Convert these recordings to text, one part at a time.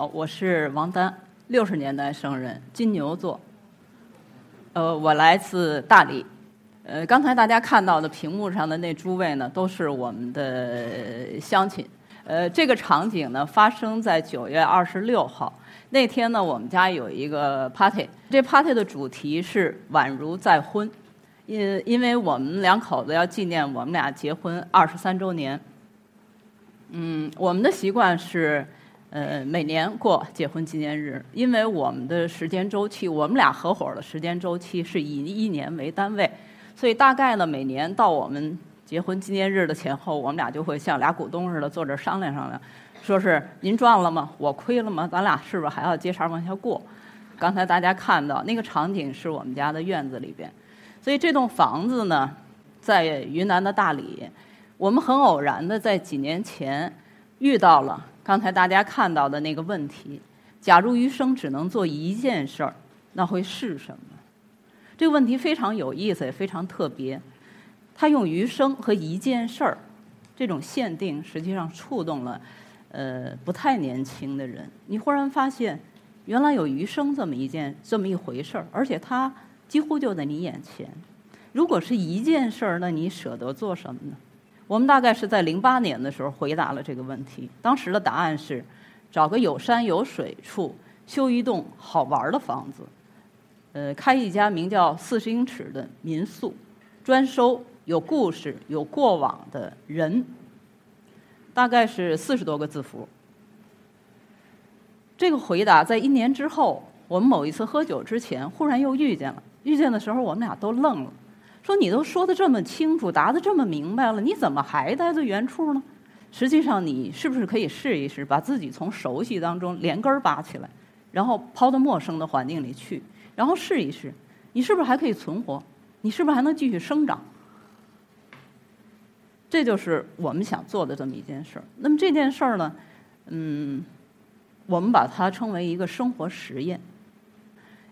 好，我是王丹，六十年代生人，金牛座。呃，我来自大理。呃，刚才大家看到的屏幕上的那诸位呢，都是我们的乡亲。呃，这个场景呢，发生在九月二十六号那天呢，我们家有一个 party。这 party 的主题是宛如再婚，因因为我们两口子要纪念我们俩结婚二十三周年。嗯，我们的习惯是，呃，每年过结婚纪念日，因为我们的时间周期，我们俩合伙的时间周期是以一年为单位，所以大概呢，每年到我们结婚纪念日的前后，我们俩就会像俩股东似的坐这商量商量，说是您赚了吗？我亏了吗？咱俩是不是还要接茬往下过？刚才大家看到那个场景是我们家的院子里边，所以这栋房子呢，在云南的大理。我们很偶然的在几年前遇到了刚才大家看到的那个问题：假如余生只能做一件事儿，那会是什么？这个问题非常有意思，也非常特别。他用余生和一件事儿这种限定，实际上触动了呃不太年轻的人。你忽然发现，原来有余生这么一件这么一回事儿，而且它几乎就在你眼前。如果是一件事儿，那你舍得做什么呢？我们大概是在零八年的时候回答了这个问题。当时的答案是，找个有山有水处修一栋好玩的房子，呃，开一家名叫“四十英尺”的民宿，专收有故事、有过往的人。大概是四十多个字符。这个回答在一年之后，我们某一次喝酒之前，忽然又遇见了。遇见的时候，我们俩都愣了。说你都说的这么清楚，答的这么明白了，你怎么还待在原处呢？实际上，你是不是可以试一试，把自己从熟悉当中连根儿拔起来，然后抛到陌生的环境里去，然后试一试，你是不是还可以存活？你是不是还能继续生长？这就是我们想做的这么一件事儿。那么这件事儿呢，嗯，我们把它称为一个生活实验。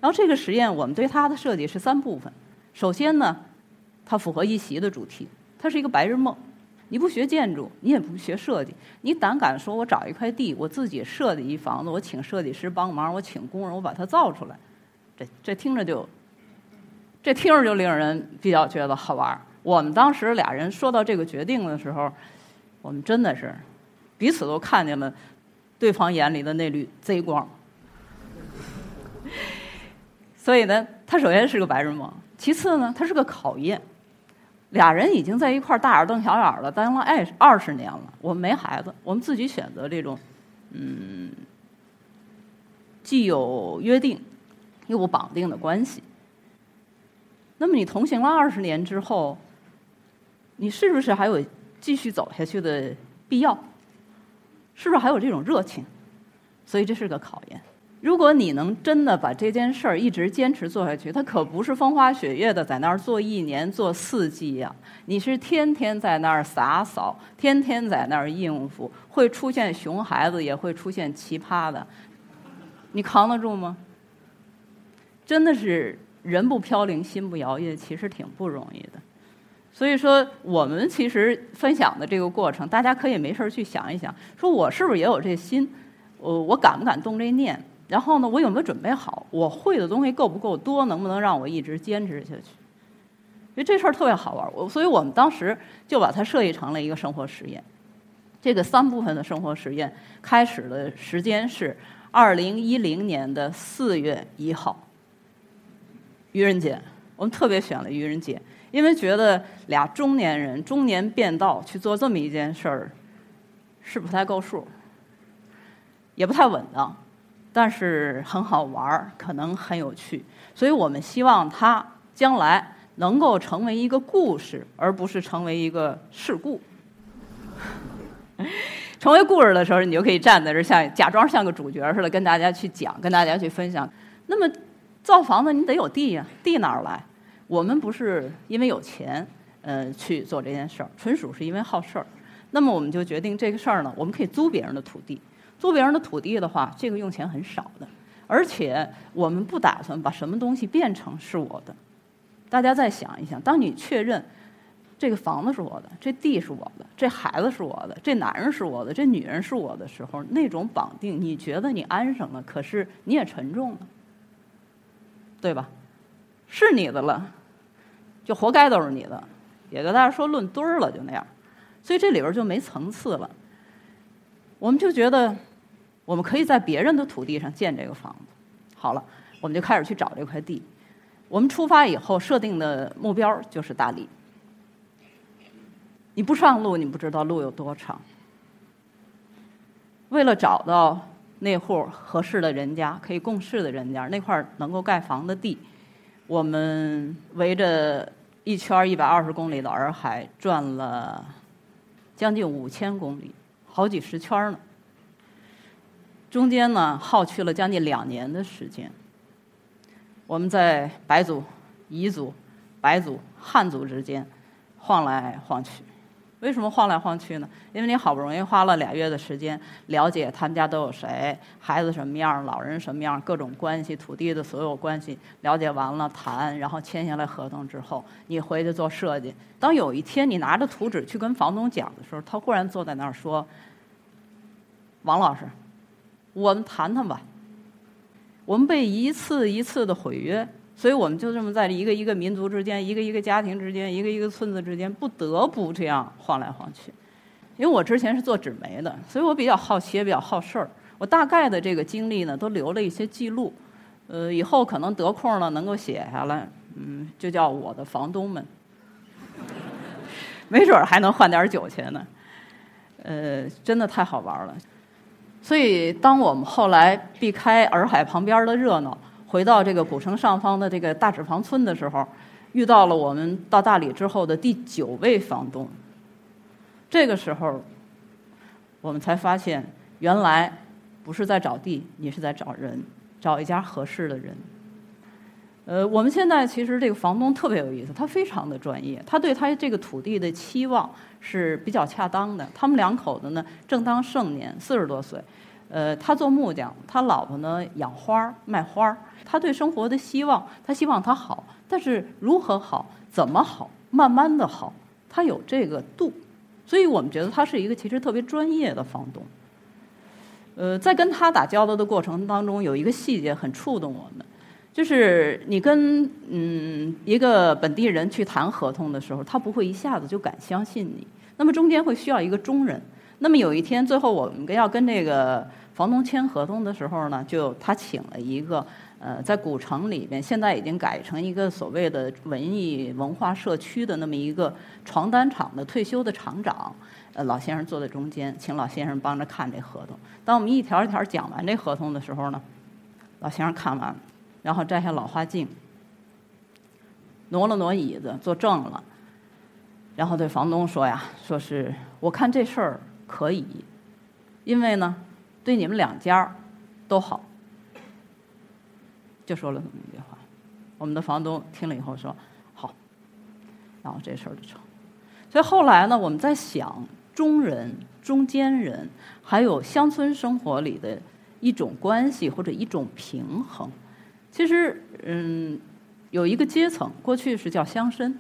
然后这个实验，我们对它的设计是三部分。首先呢。它符合一席的主题，它是一个白日梦。你不学建筑，你也不学设计，你胆敢说我找一块地，我自己设计一房子，我请设计师帮忙，我请工人，我把它造出来，这这听着就，这听着就令人比较觉得好玩我们当时俩人说到这个决定的时候，我们真的是彼此都看见了对方眼里的那缕贼光。所以呢，它首先是个白日梦，其次呢，它是个考验。俩人已经在一块儿大眼瞪小眼了，当了二二十年了。我们没孩子，我们自己选择这种，嗯，既有约定又不绑定的关系。那么你同行了二十年之后，你是不是还有继续走下去的必要？是不是还有这种热情？所以这是个考验。如果你能真的把这件事儿一直坚持做下去，它可不是风花雪月的在那儿做一年做四季呀。你是天天在那儿洒扫，天天在那儿应付，会出现熊孩子，也会出现奇葩的，你扛得住吗？真的是人不飘零，心不摇曳，其实挺不容易的。所以说，我们其实分享的这个过程，大家可以没事去想一想，说我是不是也有这心？我我敢不敢动这念？然后呢，我有没有准备好？我会的东西够不够多？能不能让我一直坚持下去？因为这事儿特别好玩儿我所以我们当时就把它设计成了一个生活实验。这个三部分的生活实验开始的时间是二零一零年的四月一号，愚人节。我们特别选了愚人节，因为觉得俩中年人中年变道去做这么一件事儿，是不太够数，也不太稳当。但是很好玩儿，可能很有趣，所以我们希望它将来能够成为一个故事，而不是成为一个事故。成为故事的时候，你就可以站在这，像假装像个主角似的，跟大家去讲，跟大家去分享。那么，造房子你得有地呀，地哪儿来？我们不是因为有钱，呃，去做这件事儿，纯属是因为好事儿。那么，我们就决定这个事儿呢，我们可以租别人的土地。租别人的土地的话，这个用钱很少的，而且我们不打算把什么东西变成是我的。大家再想一想，当你确认这个房子是我的，这地是我的，这孩子是我的，这男人是我的，这女人是我的时候，那种绑定，你觉得你安生了，可是你也沉重了，对吧？是你的了，就活该都是你的，也跟大家说论堆儿了，就那样。所以这里边就没层次了。我们就觉得，我们可以在别人的土地上建这个房子。好了，我们就开始去找这块地。我们出发以后设定的目标就是大理。你不上路，你不知道路有多长。为了找到那户合适的人家，可以共事的人家，那块能够盖房的地，我们围着一圈一百二十公里的洱海转了将近五千公里，好几十圈呢。中间呢，耗去了将近两年的时间。我们在白族、彝族、白族、汉族之间晃来晃去。为什么晃来晃去呢？因为你好不容易花了俩月的时间了解他们家都有谁，孩子什么样，老人什么样，各种关系，土地的所有关系了解完了，谈，然后签下来合同之后，你回去做设计。当有一天你拿着图纸去跟房东讲的时候，他忽然坐在那儿说：“王老师，我们谈谈吧。”我们被一次一次的毁约。所以我们就这么在一个一个民族之间、一个一个家庭之间、一个一个村子之间，不得不这样晃来晃去。因为我之前是做纸媒的，所以我比较好奇，也比较好事儿。我大概的这个经历呢，都留了一些记录。呃，以后可能得空了能够写下来，嗯，就叫我的房东们，没准儿还能换点酒钱呢。呃，真的太好玩了。所以，当我们后来避开洱海旁边的热闹。回到这个古城上方的这个大纸房村的时候，遇到了我们到大理之后的第九位房东。这个时候，我们才发现，原来不是在找地，你是在找人，找一家合适的人。呃，我们现在其实这个房东特别有意思，他非常的专业，他对他这个土地的期望是比较恰当的。他们两口子呢，正当盛年，四十多岁。呃，他做木匠，他老婆呢养花卖花他对生活的希望，他希望他好，但是如何好，怎么好，慢慢的好，他有这个度，所以我们觉得他是一个其实特别专业的房东。呃，在跟他打交道的过程当中，有一个细节很触动我们，就是你跟嗯一个本地人去谈合同的时候，他不会一下子就敢相信你，那么中间会需要一个中人。那么有一天，最后我们要跟这个房东签合同的时候呢，就他请了一个呃，在古城里边，现在已经改成一个所谓的文艺文化社区的那么一个床单厂的退休的厂长，呃，老先生坐在中间，请老先生帮着看这合同。当我们一条一条讲完这合同的时候呢，老先生看完，然后摘下老花镜，挪了挪椅子，坐正了，然后对房东说呀：“说是我看这事儿。”可以，因为呢，对你们两家都好，就说了这么一句话。我们的房东听了以后说好，然后这事儿就成。所以后来呢，我们在想中人、中间人，还有乡村生活里的一种关系或者一种平衡。其实，嗯，有一个阶层，过去是叫乡绅。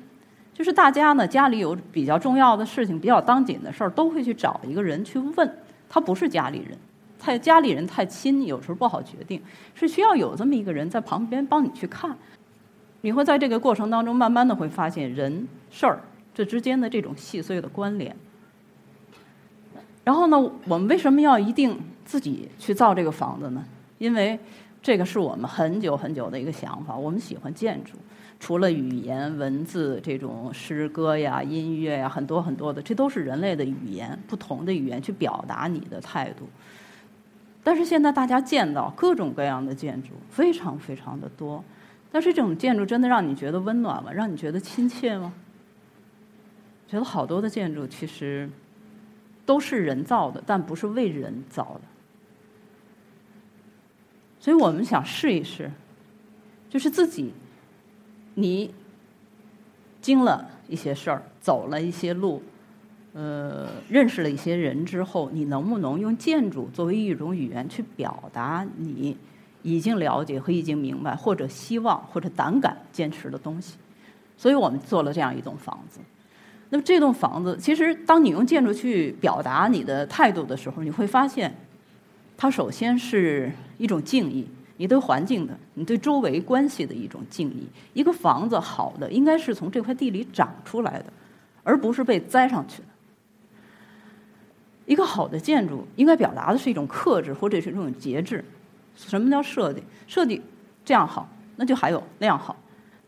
就是大家呢，家里有比较重要的事情、比较当紧的事儿，都会去找一个人去问。他不是家里人，太家里人太亲，有时候不好决定，是需要有这么一个人在旁边帮你去看。你会在这个过程当中，慢慢的会发现人事儿这之间的这种细碎的关联。然后呢，我们为什么要一定自己去造这个房子呢？因为这个是我们很久很久的一个想法。我们喜欢建筑。除了语言、文字这种诗歌呀、音乐呀，很多很多的，这都是人类的语言，不同的语言去表达你的态度。但是现在大家见到各种各样的建筑，非常非常的多。但是这种建筑真的让你觉得温暖吗？让你觉得亲切吗？觉得好多的建筑其实都是人造的，但不是为人造的。所以我们想试一试，就是自己。你经了一些事儿，走了一些路，呃，认识了一些人之后，你能不能用建筑作为一种语言去表达你已经了解和已经明白，或者希望或者胆敢坚持的东西？所以我们做了这样一栋房子。那么这栋房子，其实当你用建筑去表达你的态度的时候，你会发现，它首先是一种敬意，你对环境的，你对周围关系的一种敬意。一个房子好的，应该是从这块地里长出来的，而不是被栽上去的。一个好的建筑应该表达的是一种克制，或者是一种节制。什么叫设计？设计这样好，那就还有那样好。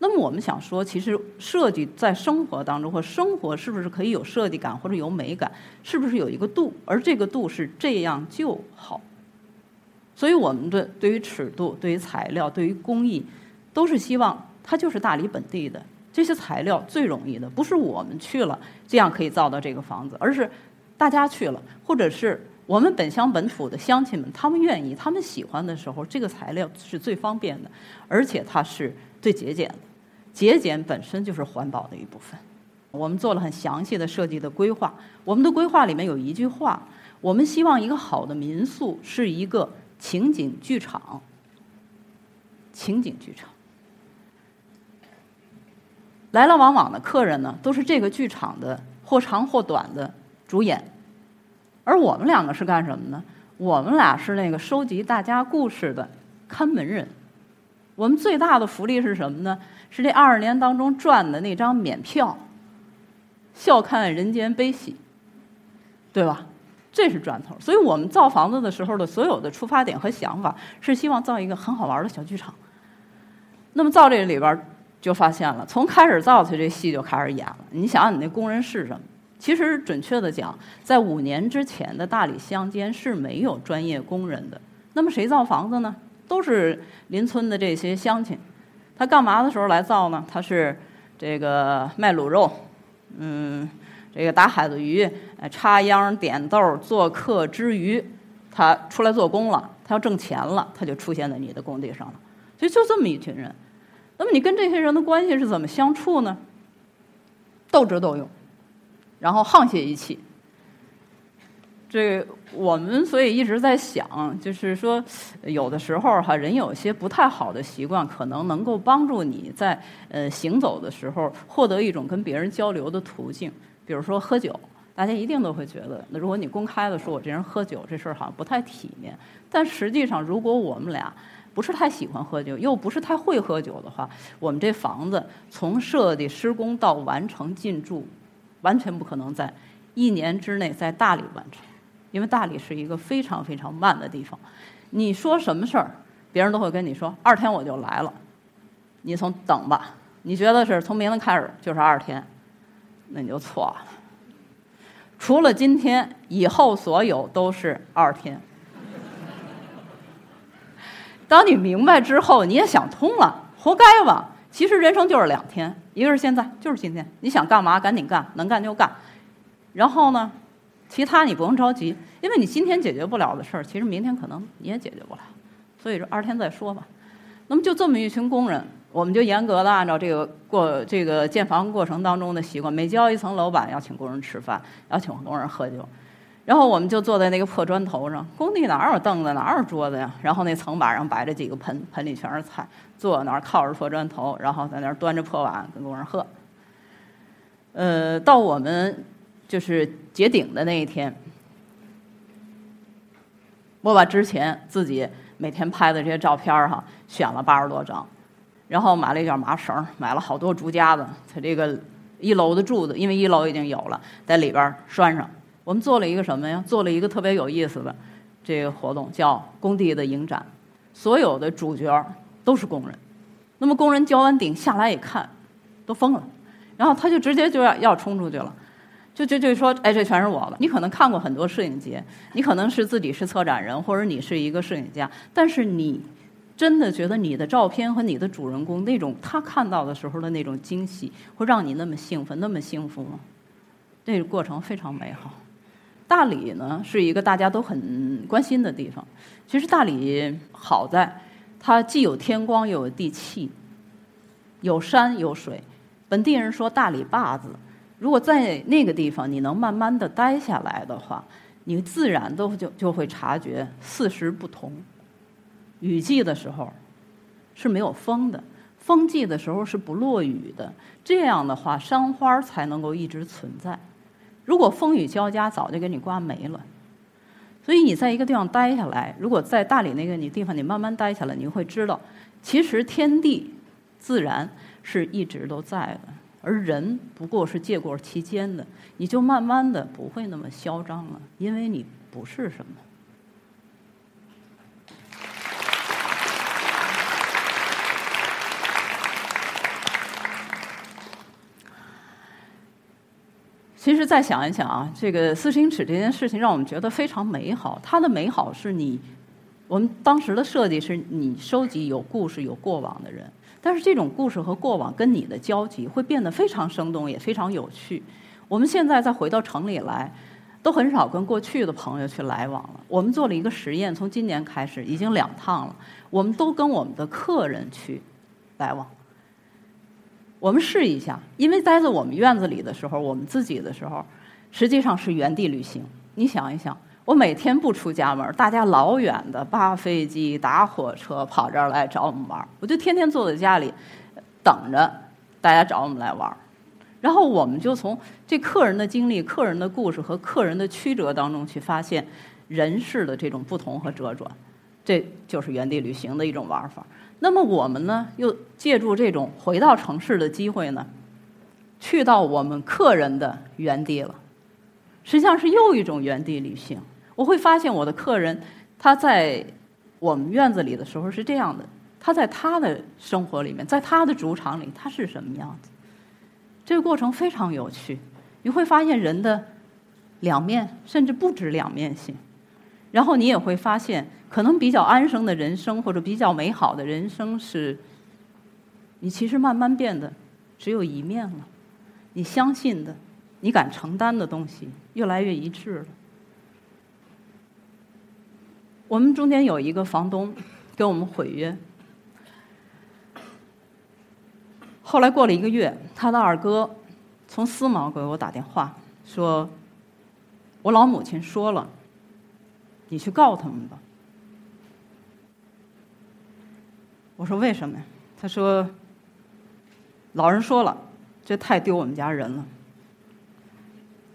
那么我们想说，其实设计在生活当中，或生活是不是可以有设计感或者有美感？是不是有一个度？而这个度是这样就好。所以我们的对于尺度、对于材料、对于工艺，都是希望它就是大理本地的这些材料最容易的，不是我们去了这样可以造到这个房子，而是大家去了，或者是我们本乡本土的乡亲们，他们愿意、他们喜欢的时候，这个材料是最方便的，而且它是最节俭的。节俭本身就是环保的一部分。我们做了很详细的设计的规划。我们的规划里面有一句话：我们希望一个好的民宿是一个情景剧场。情景剧场，来来往往的客人呢，都是这个剧场的或长或短的主演。而我们两个是干什么呢？我们俩是那个收集大家故事的看门人。我们最大的福利是什么呢？是这二十年当中赚的那张免票，笑看人间悲喜，对吧？这是赚头。所以我们造房子的时候的所有的出发点和想法，是希望造一个很好玩的小剧场。那么造这里边就发现了，从开始造起这戏就开始演了。你想想，你那工人是什么？其实准确的讲，在五年之前的大理乡间是没有专业工人的。那么谁造房子呢？都是邻村的这些乡亲。他干嘛的时候来造呢？他是这个卖卤肉，嗯，这个打海子鱼，插秧点豆做客之余，他出来做工了，他要挣钱了，他就出现在你的工地上了。所以就这么一群人，那么你跟这些人的关系是怎么相处呢？斗智斗勇，然后沆瀣一气。这我们所以一直在想，就是说，有的时候哈，人有些不太好的习惯，可能能够帮助你在呃行走的时候获得一种跟别人交流的途径。比如说喝酒，大家一定都会觉得，那如果你公开的说我这人喝酒，这事儿好像不太体面。但实际上，如果我们俩不是太喜欢喝酒，又不是太会喝酒的话，我们这房子从设计施工到完成进驻，完全不可能在一年之内在大理完成。因为大理是一个非常非常慢的地方，你说什么事儿，别人都会跟你说二天我就来了，你从等吧，你觉得是从明天开始就是二天，那你就错了。除了今天，以后所有都是二天。当你明白之后，你也想通了，活该吧？其实人生就是两天，一个是现在，就是今天。你想干嘛赶紧干，能干就干。然后呢？其他你不用着急，因为你今天解决不了的事儿，其实明天可能你也解决不了，所以说二天再说吧。那么就这么一群工人，我们就严格的按照这个过这个建房过程当中的习惯，每交一层楼板要请工人吃饭，要请工人喝酒，然后我们就坐在那个破砖头上，工地哪有凳子哪有桌子呀？然后那层板上摆着几个盆，盆里全是菜，坐那儿靠着破砖头，然后在那儿端着破碗跟工人喝。呃，到我们。就是结顶的那一天，我把之前自己每天拍的这些照片哈选了八十多张，然后买了一卷麻绳，买了好多竹夹子，它这个一楼的柱子，因为一楼已经有了，在里边拴上。我们做了一个什么呀？做了一个特别有意思的这个活动，叫工地的影展。所有的主角都是工人，那么工人交完顶下来一看，都疯了，然后他就直接就要要冲出去了。就就就说，哎，这全是我的。你可能看过很多摄影节，你可能是自己是策展人，或者你是一个摄影家，但是你真的觉得你的照片和你的主人公那种他看到的时候的那种惊喜，会让你那么兴奋、那么幸福吗？那个过程非常美好。大理呢是一个大家都很关心的地方。其实大理好在它既有天光又有地气，有山有水。本地人说大理坝子。如果在那个地方你能慢慢的待下来的话，你自然都就就会察觉四时不同。雨季的时候是没有风的，风季的时候是不落雨的，这样的话山花才能够一直存在。如果风雨交加，早就给你刮没了。所以你在一个地方待下来，如果在大理那个你地方，你慢慢待下来，你会知道，其实天地自然是一直都在的，而人不过是借过其间的，你就慢慢的不会那么嚣张了，因为你不是什么。其实再想一想啊，这个四星尺这件事情让我们觉得非常美好。它的美好是你，我们当时的设计是你收集有故事、有过往的人，但是这种故事和过往跟你的交集会变得非常生动，也非常有趣。我们现在再回到城里来，都很少跟过去的朋友去来往了。我们做了一个实验，从今年开始已经两趟了，我们都跟我们的客人去来往。我们试一下，因为待在我们院子里的时候，我们自己的时候，实际上是原地旅行。你想一想，我每天不出家门，大家老远的扒飞机、打火车跑这儿来找我们玩我就天天坐在家里，等着大家找我们来玩然后我们就从这客人的经历、客人的故事和客人的曲折当中去发现人世的这种不同和折转，这就是原地旅行的一种玩法。那么我们呢，又借助这种回到城市的机会呢，去到我们客人的原地了。实际上是又一种原地旅行。我会发现我的客人他在我们院子里的时候是这样的，他在他的生活里面，在他的主场里，他是什么样子？这个过程非常有趣。你会发现人的两面，甚至不止两面性。然后你也会发现。可能比较安生的人生，或者比较美好的人生，是你其实慢慢变得只有一面了。你相信的，你敢承担的东西，越来越一致了。我们中间有一个房东跟我们毁约，后来过了一个月，他的二哥从思茅给我打电话，说：“我老母亲说了，你去告他们吧。”我说为什么呀？他说：“老人说了，这太丢我们家人了。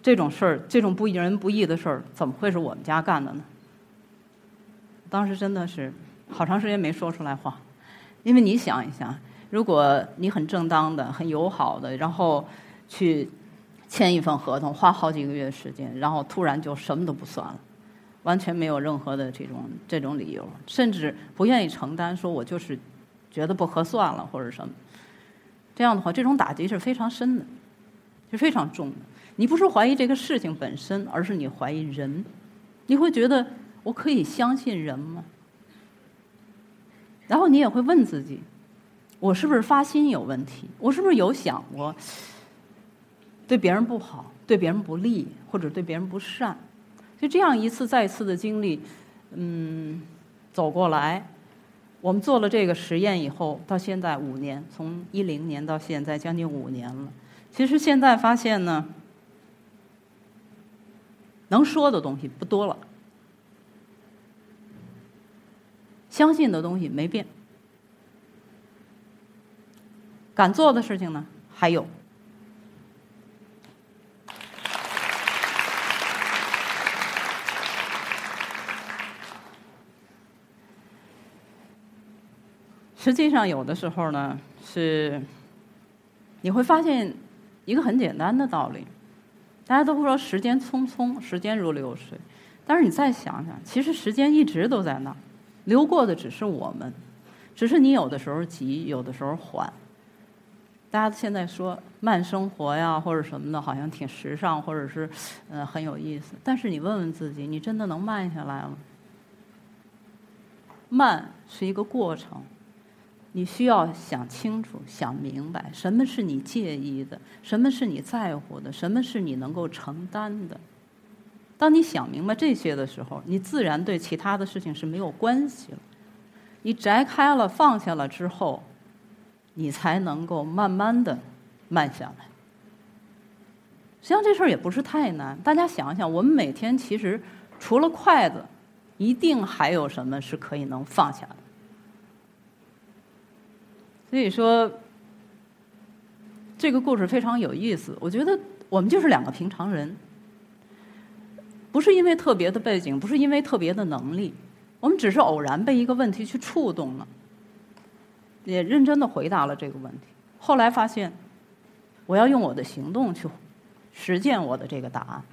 这种事儿，这种不仁不义的事儿，怎么会是我们家干的呢？”当时真的是好长时间没说出来话，因为你想一想，如果你很正当的、很友好的，然后去签一份合同，花好几个月时间，然后突然就什么都不算了，完全没有任何的这种这种理由，甚至不愿意承担，说我就是。觉得不合算了，或者什么，这样的话，这种打击是非常深的，是非常重的。你不是怀疑这个事情本身，而是你怀疑人。你会觉得我可以相信人吗？然后你也会问自己：我是不是发心有问题？我是不是有想过对别人不好、对别人不利，或者对别人不善？就这样一次再一次的经历，嗯，走过来。我们做了这个实验以后，到现在五年，从一零年到现在将近五年了。其实现在发现呢，能说的东西不多了，相信的东西没变，敢做的事情呢还有。实际上，有的时候呢，是你会发现一个很简单的道理。大家都会说时间匆匆，时间如流水。但是你再想想，其实时间一直都在那儿，流过的只是我们，只是你有的时候急，有的时候缓。大家现在说慢生活呀，或者什么的，好像挺时尚，或者是嗯很有意思。但是你问问自己，你真的能慢下来吗？慢是一个过程。你需要想清楚、想明白，什么是你介意的，什么是你在乎的，什么是你能够承担的。当你想明白这些的时候，你自然对其他的事情是没有关系了。你摘开了、放下了之后，你才能够慢慢的慢下来。实际上这事儿也不是太难。大家想想，我们每天其实除了筷子，一定还有什么是可以能放下的。所以说，这个故事非常有意思。我觉得我们就是两个平常人，不是因为特别的背景，不是因为特别的能力，我们只是偶然被一个问题去触动了，也认真的回答了这个问题。后来发现，我要用我的行动去实践我的这个答案，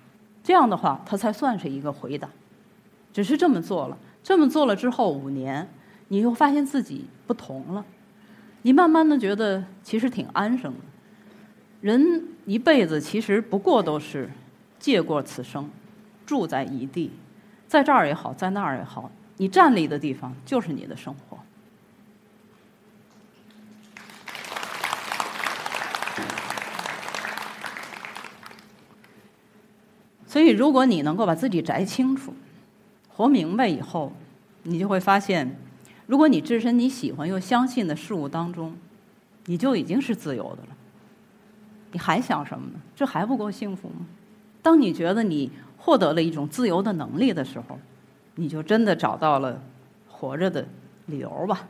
这样的话，它才算是一个回答。只是这么做了，这么做了之后五年，你又发现自己不同了。你慢慢的觉得其实挺安生的。人一辈子其实不过都是借过此生，住在一地，在这儿也好，在那儿也好，你站立的地方就是你的生活。所以，如果你能够把自己摘清楚。活明白以后，你就会发现，如果你置身你喜欢又相信的事物当中，你就已经是自由的了。你还想什么呢？这还不够幸福吗？当你觉得你获得了一种自由的能力的时候，你就真的找到了活着的理由吧。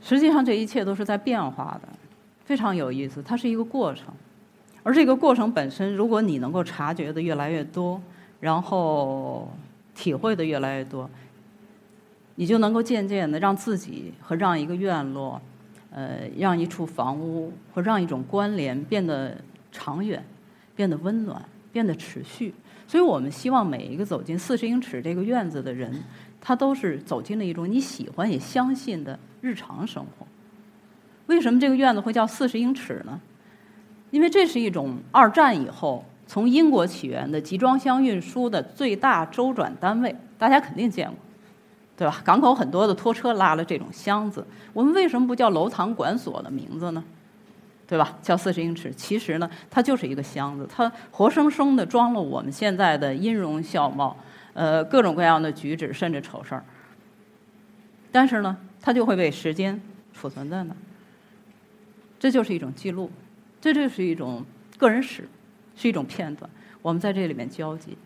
实际上，这一切都是在变化的，非常有意思。它是一个过程。而这个过程本身，如果你能够察觉的越来越多，然后体会的越来越多，你就能够渐渐的让自己和让一个院落，呃，让一处房屋或让一种关联变得长远，变得温暖，变得持续。所以我们希望每一个走进四十英尺这个院子的人，他都是走进了一种你喜欢也相信的日常生活。为什么这个院子会叫四十英尺呢？因为这是一种二战以后从英国起源的集装箱运输的最大周转单位，大家肯定见过，对吧？港口很多的拖车拉了这种箱子，我们为什么不叫楼堂管所的名字呢？对吧？叫四十英尺，其实呢，它就是一个箱子，它活生生的装了我们现在的音容笑貌，呃，各种各样的举止，甚至丑事儿。但是呢，它就会被时间储存在那儿，这就是一种记录。这就是一种个人史，是一种片段。我们在这里面交集，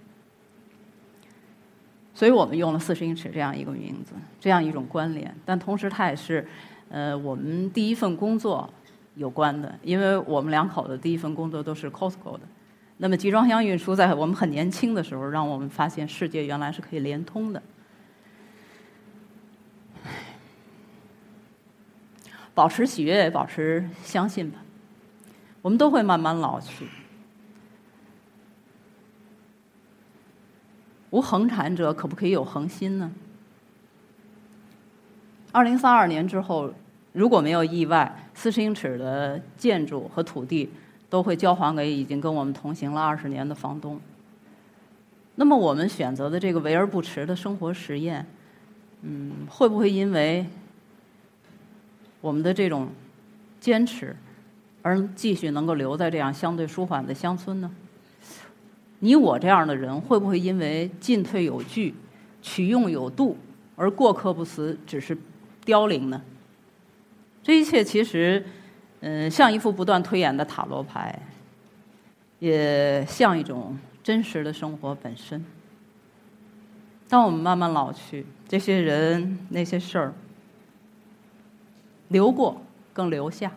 所以我们用了“四十英尺”这样一个名字，这样一种关联。但同时，它也是呃我们第一份工作有关的，因为我们两口子第一份工作都是 Costco 的。那么集装箱运输在我们很年轻的时候，让我们发现世界原来是可以连通的。保持喜悦，保持相信吧。我们都会慢慢老去。无恒产者可不可以有恒心呢？二零三二年之后，如果没有意外，四十英尺的建筑和土地都会交还给已经跟我们同行了二十年的房东。那么，我们选择的这个为而不迟的生活实验，嗯，会不会因为我们的这种坚持？而继续能够留在这样相对舒缓的乡村呢？你我这样的人会不会因为进退有据、取用有度而过客不辞，只是凋零呢？这一切其实，嗯，像一副不断推演的塔罗牌，也像一种真实的生活本身。当我们慢慢老去，这些人、那些事儿，留过，更留下。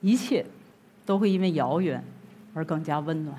一切都会因为遥远而更加温暖。